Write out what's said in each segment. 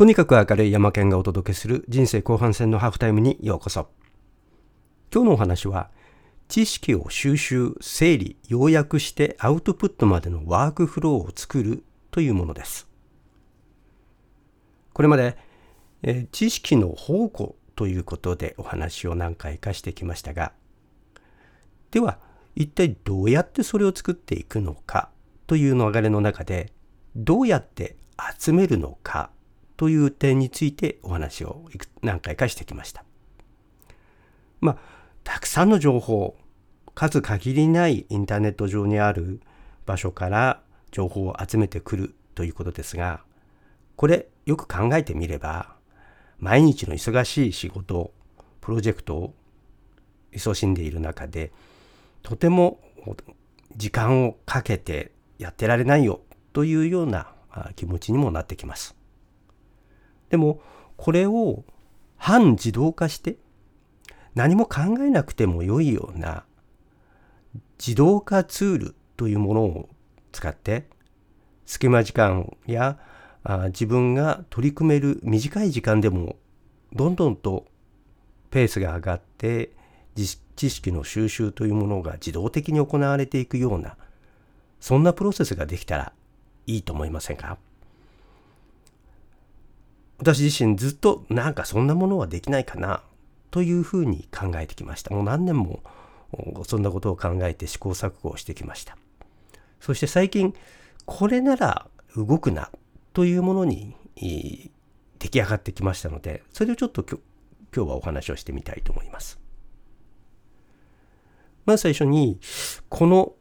とにかく明るい山県がお届けする人生後半戦のハーフタイムにようこそ。今日のお話は、知識を収集、整理、要約してアウトプットまでのワークフローを作るというものです。これまで、え知識の宝庫ということでお話を何回かしてきましたが、では、一体どうやってそれを作っていくのかという流れの中で、どうやって集めるのかという点についてお話を何回かしてきました。まあ、たくさんの情報、数限りないインターネット上にある場所から情報を集めてくるということですが、これよく考えてみれば、毎日の忙しい仕事、プロジェクトを勤しんでいる中で、とても時間をかけてやってられないよというような気持ちにもなってきます。でもこれを半自動化して何も考えなくても良いような自動化ツールというものを使って隙間時間やあ自分が取り組める短い時間でもどんどんとペースが上がって知識の収集というものが自動的に行われていくようなそんなプロセスができたらいいと思いませんか？私自身ずっとなんかそんなものはできないかなというふうに考えてきました。もう何年もそんなことを考えて試行錯誤をしてきました。そして最近これなら動くなというものに出来上がってきましたのでそれをちょっと今日はお話をしてみたいと思います。まず最初にこの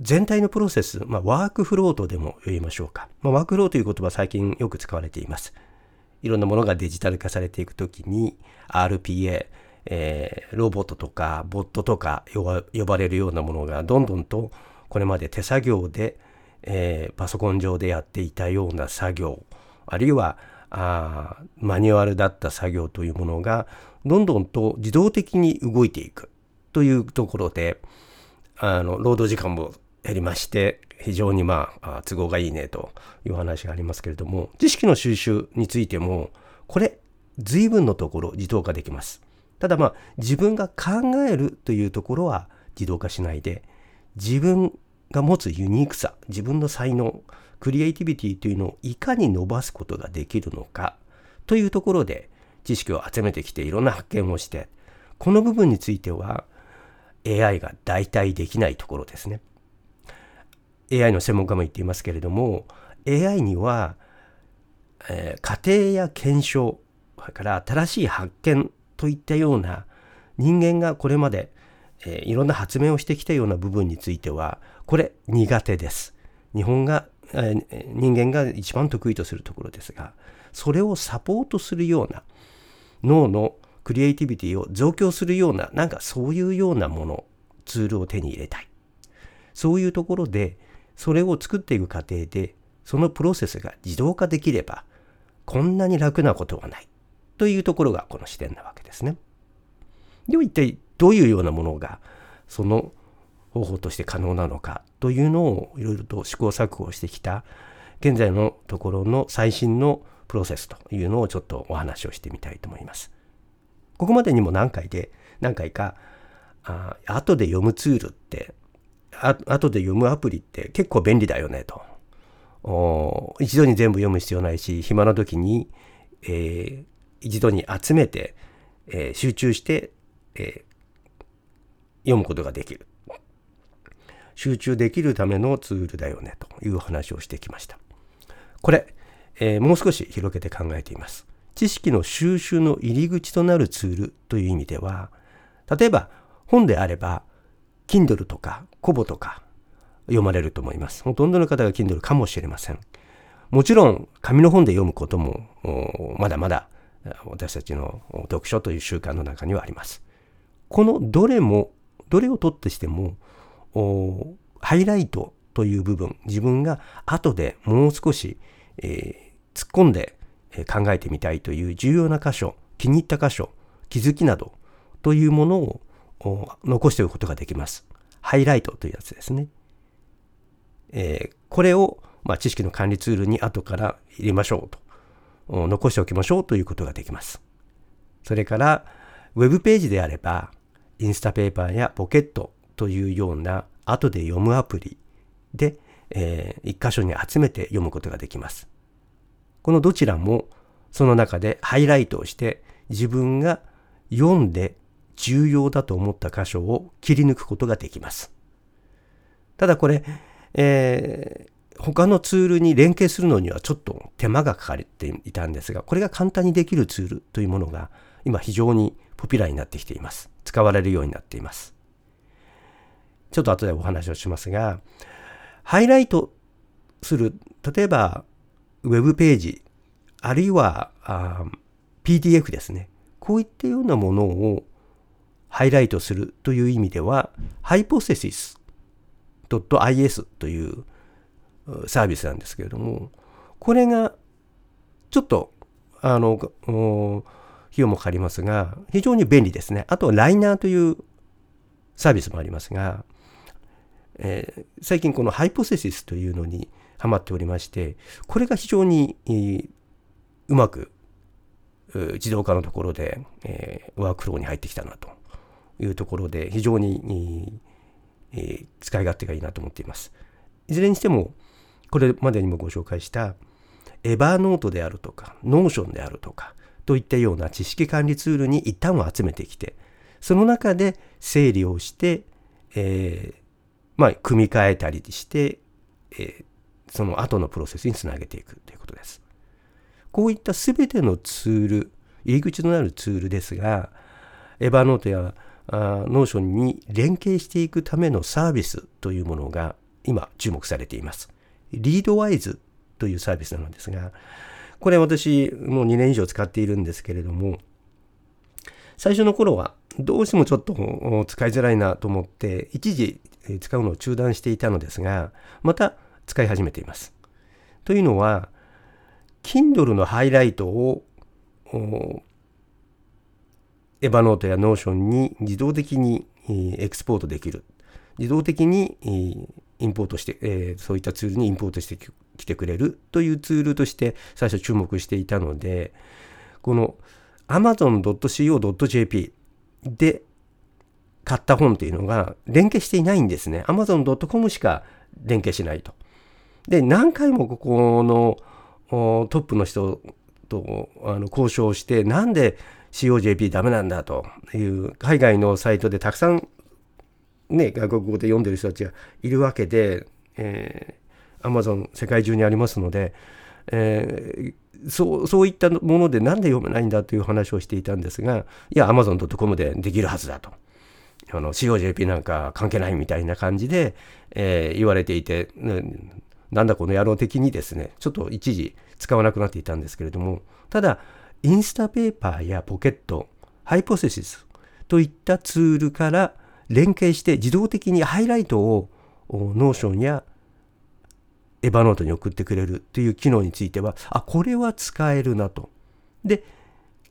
全体のプロセス、まあ、ワークフローとでも言いましょうか。まあ、ワークフローという言葉最近よく使われています。いろんなものがデジタル化されていくときに RPA、えー、ロボットとかボットとか呼ばれるようなものがどんどんとこれまで手作業で、えー、パソコン上でやっていたような作業あるいはあマニュアルだった作業というものがどんどんと自動的に動いていくというところであの労働時間も減りまして非常にまあ都合がいいねという話がありますけれども知識の収集についてもこれ随分のところ自動化できます。ただまあ自分が考えるというところは自動化しないで自分が持つユニークさ自分の才能クリエイティビティというのをいかに伸ばすことができるのかというところで知識を集めてきていろんな発見をしてこの部分については AI が代替できないところですね。AI の専門家も言っていますけれども AI には、えー、家庭や検証それから新しい発見といったような人間がこれまで、えー、いろんな発明をしてきたような部分についてはこれ苦手です。日本が、えー、人間が一番得意とするところですがそれをサポートするような脳のクリエイティビティを増強するようななんかそういうようなものツールを手に入れたいそういうところでそれを作っていく過程でそのプロセスが自動化できればこんなに楽なことはないというところがこの視点なわけですね。では一体どういうようなものがその方法として可能なのかというのをいろいろと試行錯誤してきた現在のところの最新のプロセスというのをちょっとお話をしてみたいと思います。ここまでにも何回で何回かあ後で読むツールってあ後で読むアプリって結構便利だよねと。一度に全部読む必要ないし、暇な時に、えー、一度に集めて、えー、集中して、えー、読むことができる。集中できるためのツールだよねという話をしてきました。これ、えもう少し広げて考えています。知識の収集の入り口となるツールという意味では、例えば本であれば Kindle とかコボとか読まれると思います。ほとんどの方が Kindle かもしれません。もちろん紙の本で読むこともまだまだ私たちの読書という習慣の中にはあります。このどれも、どれをとってしてもハイライトという部分、自分が後でもう少し、えー、突っ込んで考えてみたいという重要な箇所、気に入った箇所、気づきなどというものを残しておくことができます。ハイライトというやつですね。えー、これを、まあ、知識の管理ツールに後から入れましょうと。残しておきましょうということができます。それから、ウェブページであれば、インスタペーパーやポケットというような後で読むアプリで、えー、一箇所に集めて読むことができます。このどちらもその中でハイライトをして自分が読んで重要だと思った箇所を切り抜くことができます。ただこれ、えー、他のツールに連携するのにはちょっと手間がかかっていたんですが、これが簡単にできるツールというものが今非常にポピュラーになってきています。使われるようになっています。ちょっと後でお話をしますが、ハイライトする、例えばウェブページ、あるいは PDF ですね。こういったようなものをハイライトするという意味では、hypothesis.is というサービスなんですけれども、これがちょっと、あの、費用もかかりますが、非常に便利ですね。あとはライナーというサービスもありますが、えー、最近この Hypothesis というのにハマっておりまして、これが非常に、えー、うまく自動化のところで、えー、ワークフローに入ってきたなというところで非常に、えー、使い勝手がいいなと思っています。いずれにしてもこれまでにもご紹介した Evernote であるとか Notion であるとかといったような知識管理ツールに一旦を集めてきてその中で整理をして、えー、まあ、組み替えたりして、えー、その後のプロセスにつなげていくということです。こういった全てのツール、入り口となるツールですが、 Evernote や Notion に連携していくためのサービスというものが今注目されています。 Readwise というサービスなんですが、これ私もう2年以上使っているんですけれども、最初の頃はどうしてもちょっと使いづらいなと思って、一時使うのを中断していたのですが、また使い始めています。というのは、Kindle のハイライトを Evernote や Notion に自動的にエクスポートできる。自動的にインポートして、そういったツールにインポートしてきてくれるというツールとして最初注目していたので、この amazon.co.jp で買った本っていうのが連携していないんですね。amazon.com しか連携しないと。で、何回もここのトップの人とあの交渉して、なんで COJP ダメなんだという海外のサイトでたくさんね、外国語で読んでる人たちがいるわけで、えー、Amazon 世界中にありますので、えー、そうそういったもので何で読めないんだという話をしていたんですが、いや、Amazon.com でできるはずだと。あの COJP なんか関係ないみたいな感じで、えー、言われていて、なんだこの野郎的にですね、ちょっと一時使わなくなっていたんですけれども、ただ、インスタペーパーやポケット、ハイポセシスといったツールから連携して自動的にハイライトをNotion や Evernote に送ってくれるという機能については、あ、これは使えるなと。で、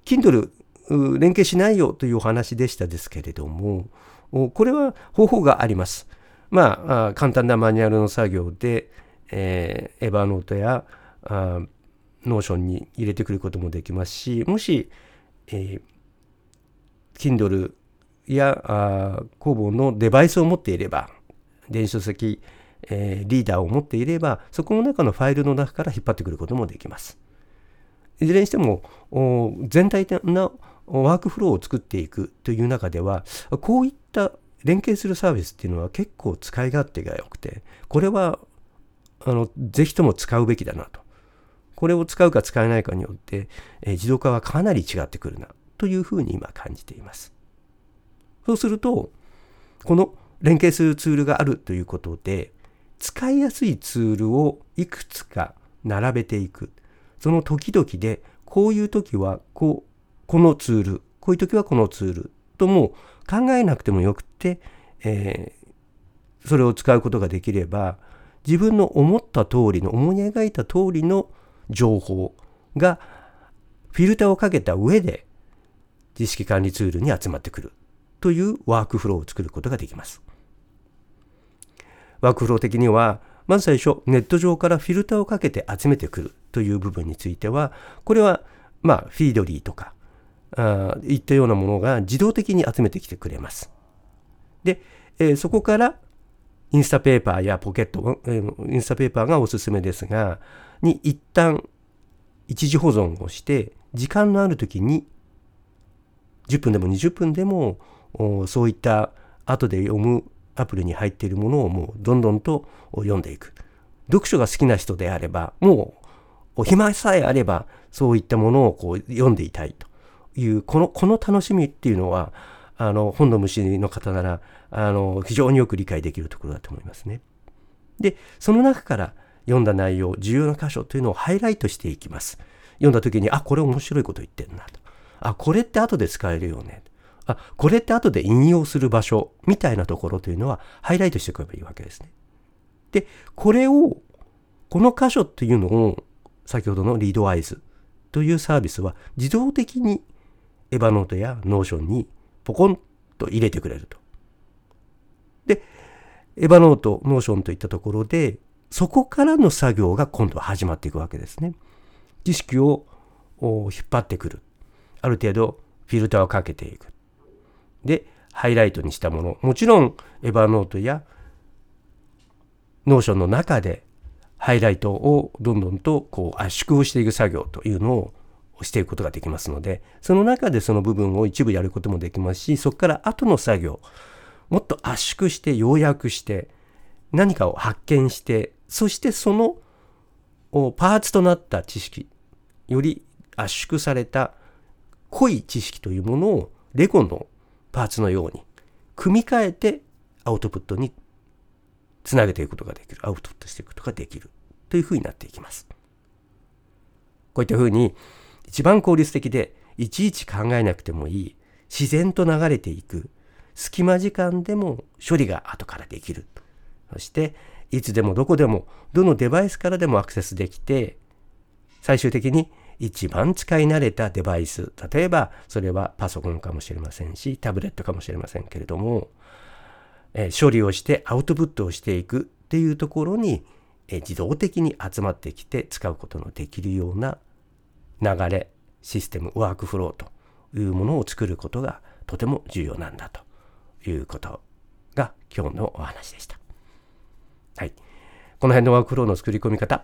Kindle 連携しないよというお話でしたですけれども、これは方法があります。まあ、簡単なマニュアルの作業で、えー、 Evernote やあ Notion に入れてくることもできますし、もし、えー、Kindle やあ工房のデバイスを持っていれば、電子書籍、えー、リーダーを持っていれば、そこの中のファイルの中から引っ張ってくることもできます。いずれにしても、全体的なワークフローを作っていくという中では、こういった連携するサービスっていうのは結構使い勝手が良くて、これは、あの、ぜひとも使うべきだなと。これを使うか使えないかによって、え、自動化はかなり違ってくるな、というふうに今感じています。そうすると、この連携するツールがあるということで、使いやすいツールをいくつか並べていく。その時々で、こういう時はこうこのツール、こういう時はこのツールとも考えなくてもよくて、えー、それを使うことができれば、自分の思った通りの、思い描いた通りの情報がフィルターをかけた上で知識管理ツールに集まってくるというワークフローを作ることができます。ワークフロー的には、まず最初、ネット上からフィルターをかけて集めてくるという部分については、これは、まあ、フィードリーとか、あいったようなものが自動的に集めてきてくれます。で、えー、そこからインスタペーパーやポケット、インスタペーパーがおすすめですが、に一旦一時保存をして、時間のある時に10分でも20分でもそういった後で読むアプリに入っているものをもうどんどんと読んでいく。読書が好きな人であれば、もう暇さえあればそういったものをこう読んでいたいという、この、この楽しみっていうのは、あの、本の虫の方なら、あの、非常によく理解できるところだと思いますね。で、その中から読んだ内容、重要な箇所というのをハイライトしていきます。読んだ時に、あ、これ面白いこと言ってんなと。あ、これって後で使えるよね。あ、これって後で引用する場所みたいなところというのはハイライトしておけばいいわけですね。で、これを、この箇所っていうのを、先ほどのリードアイズというサービスは自動的に Evernote や Notion にポコンと入れてくれると。で、 Evernote、Notion といったところで、そこからの作業が今度は始まっていくわけですね。知識を引っ張ってくる。ある程度フィルターをかけていく。で、ハイライトにしたもの。もちろん、 Evernote や Notion の中でハイライトをどんどんとこう圧縮をしていく作業というのをしていくことができますので、その中でその部分を一部やることもできますし、そこから後の作業、もっと圧縮して要約して、何かを発見して、そしてそのパーツとなった知識、より圧縮された濃い知識というものをレゴのパーツのように組み替えてアウトプットにつなげていくことができる。アウトプットしていくことができる。というふうになっていきます。こういったふうに一番効率的でいちいち考えなくてもいい自然と流れていく隙間時間でも処理が後からできる。そしていつでもどこでもどのデバイスからでもアクセスできて最終的に一番使い慣れたデバイス、例えばそれはパソコンかもしれませんし、タブレットかもしれませんけれども、え処理をしてアウトプットをしていくっていうところに、え自動的に集まってきて使うことのできるような流れ、システム、ワークフローというものを作ることがとても重要なんだということが今日のお話でした。はい。この辺のワークフローの作り込み方、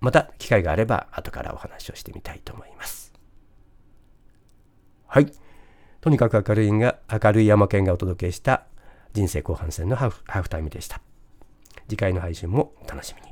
また機会があれば後からお話をしてみたいと思います。はい。とにかく明るいが明るい山県がお届けした人生後半戦のハーフタイムでした。次回の配信もお楽しみに。